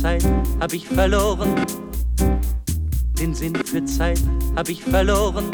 Zeit hab ich verloren. Den Sinn für Zeit hab ich verloren.